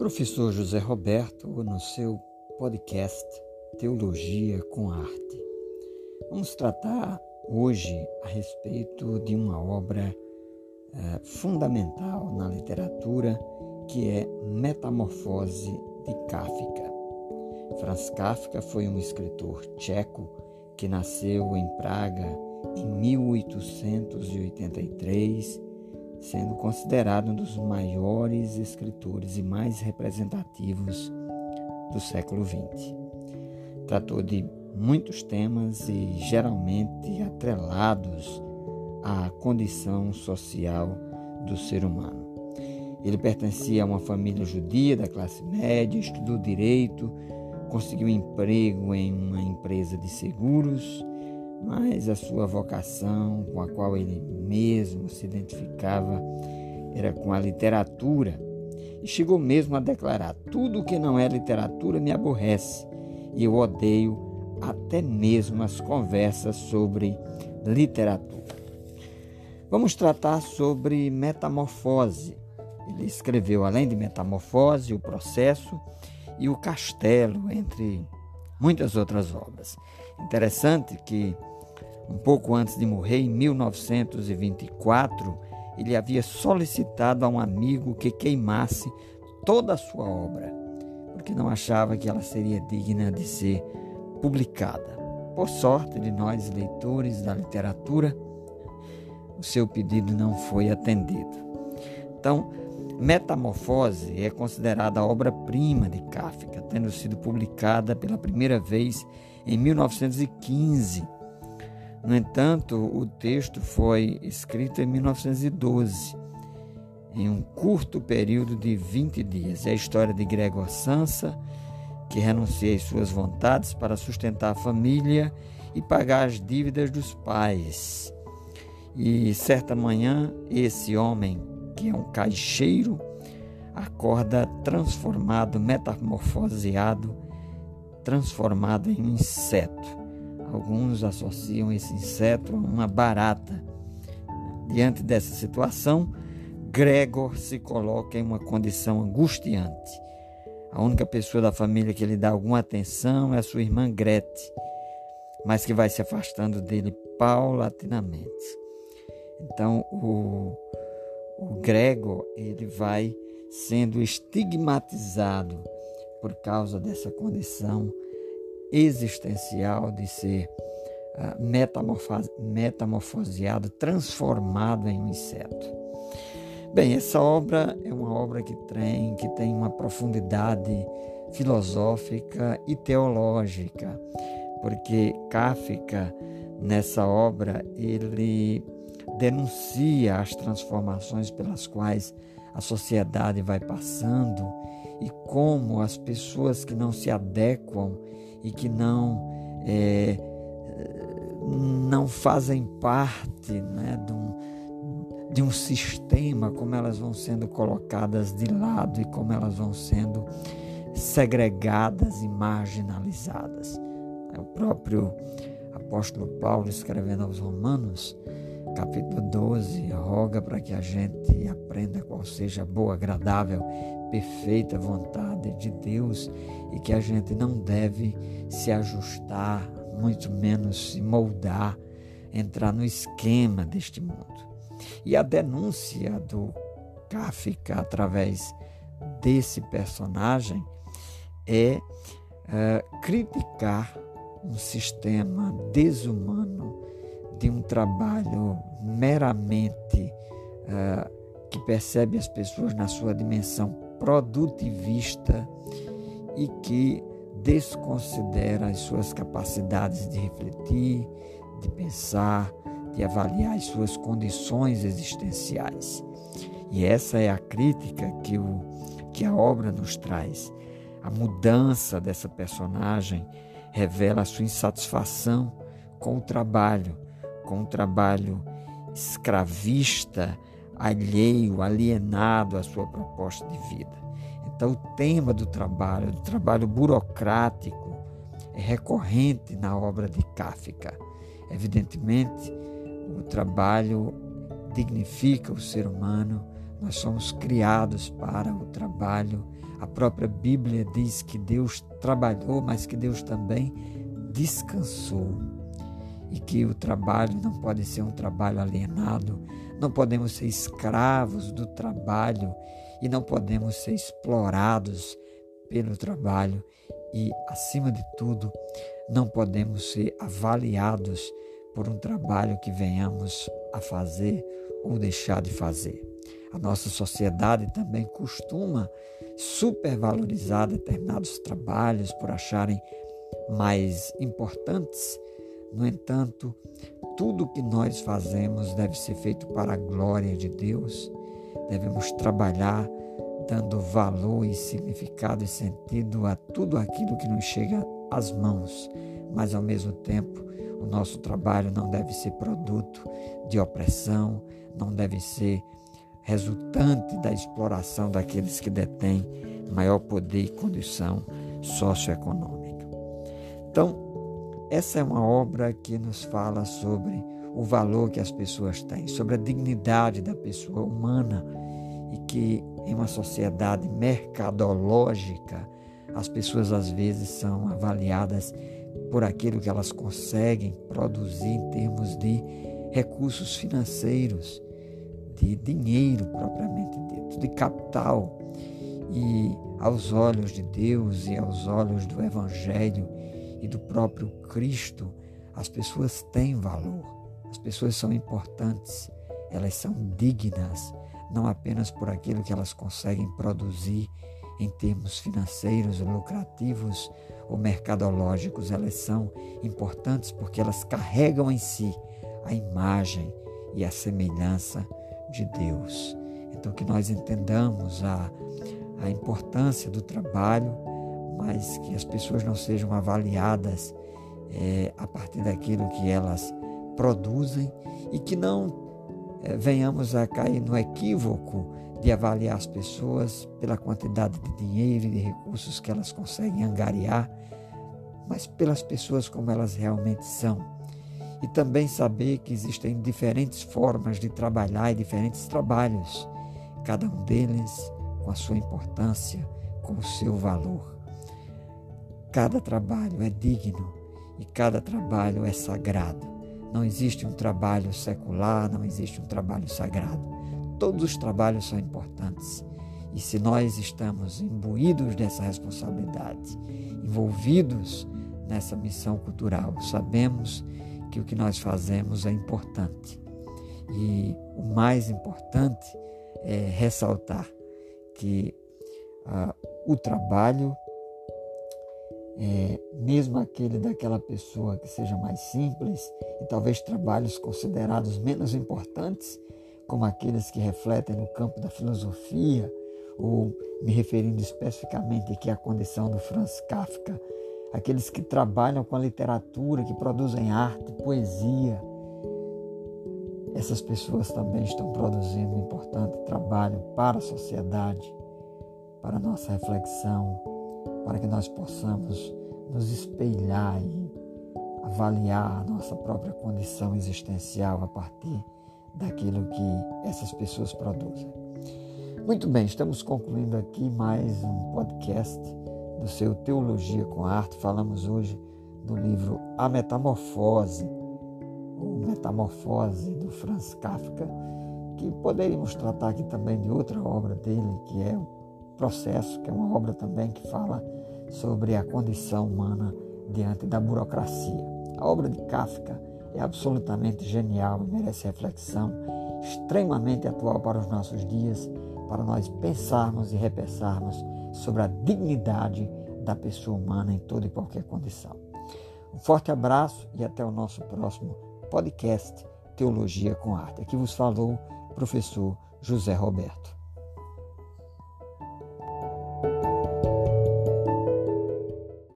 Professor José Roberto, no seu podcast Teologia com Arte. Vamos tratar hoje a respeito de uma obra eh, fundamental na literatura que é Metamorfose de Kafka. Franz Kafka foi um escritor tcheco que nasceu em Praga em 1883 sendo considerado um dos maiores escritores e mais representativos do século XX. Tratou de muitos temas e geralmente atrelados à condição social do ser humano. Ele pertencia a uma família judia da classe média, estudou direito, conseguiu emprego em uma empresa de seguros mas a sua vocação com a qual ele mesmo se identificava era com a literatura. E chegou mesmo a declarar: tudo que não é literatura me aborrece, e eu odeio até mesmo as conversas sobre literatura. Vamos tratar sobre metamorfose. Ele escreveu, além de metamorfose, o processo e o castelo, entre muitas outras obras. Interessante que um pouco antes de morrer, em 1924, ele havia solicitado a um amigo que queimasse toda a sua obra, porque não achava que ela seria digna de ser publicada. Por sorte de nós, leitores da literatura, o seu pedido não foi atendido. Então, Metamorfose é considerada a obra-prima de Kafka, tendo sido publicada pela primeira vez em 1915 no entanto, o texto foi escrito em 1912, em um curto período de 20 dias. É a história de Gregor Sansa, que renuncia às suas vontades para sustentar a família e pagar as dívidas dos pais. E certa manhã, esse homem, que é um caixeiro, acorda transformado, metamorfoseado, transformado em inseto. Alguns associam esse inseto a uma barata. Diante dessa situação, Gregor se coloca em uma condição angustiante. A única pessoa da família que lhe dá alguma atenção é a sua irmã Grete, mas que vai se afastando dele paulatinamente. Então, o, o Gregor ele vai sendo estigmatizado por causa dessa condição existencial de ser uh, metamorfoseado, transformado em um inseto. Bem, essa obra é uma obra que tem, que tem uma profundidade filosófica e teológica, porque Kafka, nessa obra, ele denuncia as transformações pelas quais a sociedade vai passando e como as pessoas que não se adequam e que não é, não fazem parte né, de, um, de um sistema, como elas vão sendo colocadas de lado e como elas vão sendo segregadas e marginalizadas. O próprio apóstolo Paulo, escrevendo aos Romanos, capítulo 12, roga para que a gente aprenda qual seja a boa, agradável, perfeita vontade de Deus e que a gente não deve se ajustar, muito menos se moldar, entrar no esquema deste mundo. E a denúncia do Kafka através desse personagem é uh, criticar um sistema desumano de um trabalho meramente uh, que percebe as pessoas na sua dimensão produtivista e que desconsidera as suas capacidades de refletir, de pensar, de avaliar as suas condições existenciais. E essa é a crítica que, o, que a obra nos traz. A mudança dessa personagem revela a sua insatisfação com o trabalho, com o trabalho escravista, alheio, alienado à sua proposta de vida. Então, o tema do trabalho, do trabalho burocrático, é recorrente na obra de Kafka. Evidentemente, o trabalho dignifica o ser humano, Nós somos criados para o trabalho. A própria Bíblia diz que Deus trabalhou, mas que Deus também descansou. E que o trabalho não pode ser um trabalho alienado, não podemos ser escravos do trabalho e não podemos ser explorados pelo trabalho e, acima de tudo, não podemos ser avaliados por um trabalho que venhamos a fazer ou deixar de fazer. A nossa sociedade também costuma supervalorizar determinados trabalhos por acharem mais importantes. No entanto, tudo que nós fazemos deve ser feito para a glória de Deus. Devemos trabalhar dando valor e significado e sentido a tudo aquilo que nos chega às mãos, mas ao mesmo tempo o nosso trabalho não deve ser produto de opressão, não deve ser resultante da exploração daqueles que detêm maior poder e condição socioeconômica. Então, essa é uma obra que nos fala sobre o valor que as pessoas têm, sobre a dignidade da pessoa humana e que em uma sociedade mercadológica as pessoas às vezes são avaliadas por aquilo que elas conseguem produzir em termos de recursos financeiros, de dinheiro propriamente dito, de capital. E aos olhos de Deus e aos olhos do Evangelho e do próprio Cristo, as pessoas têm valor, as pessoas são importantes, elas são dignas, não apenas por aquilo que elas conseguem produzir em termos financeiros, lucrativos ou mercadológicos, elas são importantes porque elas carregam em si a imagem e a semelhança de Deus. Então, que nós entendamos a, a importância do trabalho, mas que as pessoas não sejam avaliadas é, a partir daquilo que elas produzem e que não é, venhamos a cair no equívoco de avaliar as pessoas pela quantidade de dinheiro e de recursos que elas conseguem angariar, mas pelas pessoas como elas realmente são. E também saber que existem diferentes formas de trabalhar e diferentes trabalhos, cada um deles com a sua importância, com o seu valor. Cada trabalho é digno e cada trabalho é sagrado. Não existe um trabalho secular, não existe um trabalho sagrado todos os trabalhos são importantes. E se nós estamos imbuídos dessa responsabilidade, envolvidos nessa missão cultural, sabemos que o que nós fazemos é importante. E o mais importante é ressaltar que ah, o trabalho, é, mesmo aquele daquela pessoa que seja mais simples, e talvez trabalhos considerados menos importantes, como aqueles que refletem no campo da filosofia, ou me referindo especificamente aqui à condição do Franz Kafka, aqueles que trabalham com a literatura, que produzem arte, poesia. Essas pessoas também estão produzindo um importante trabalho para a sociedade, para a nossa reflexão, para que nós possamos nos espelhar e avaliar a nossa própria condição existencial a partir daquilo que essas pessoas produzem. Muito bem, estamos concluindo aqui mais um podcast do seu Teologia com Arte. Falamos hoje do livro A Metamorfose, ou Metamorfose do Franz Kafka, que poderíamos tratar aqui também de outra obra dele, que é o Processo, que é uma obra também que fala sobre a condição humana diante da burocracia. A obra de Kafka é absolutamente genial e merece reflexão, extremamente atual para os nossos dias, para nós pensarmos e repensarmos sobre a dignidade da pessoa humana em toda e qualquer condição. Um forte abraço e até o nosso próximo podcast Teologia com Arte. Aqui vos falou o professor José Roberto.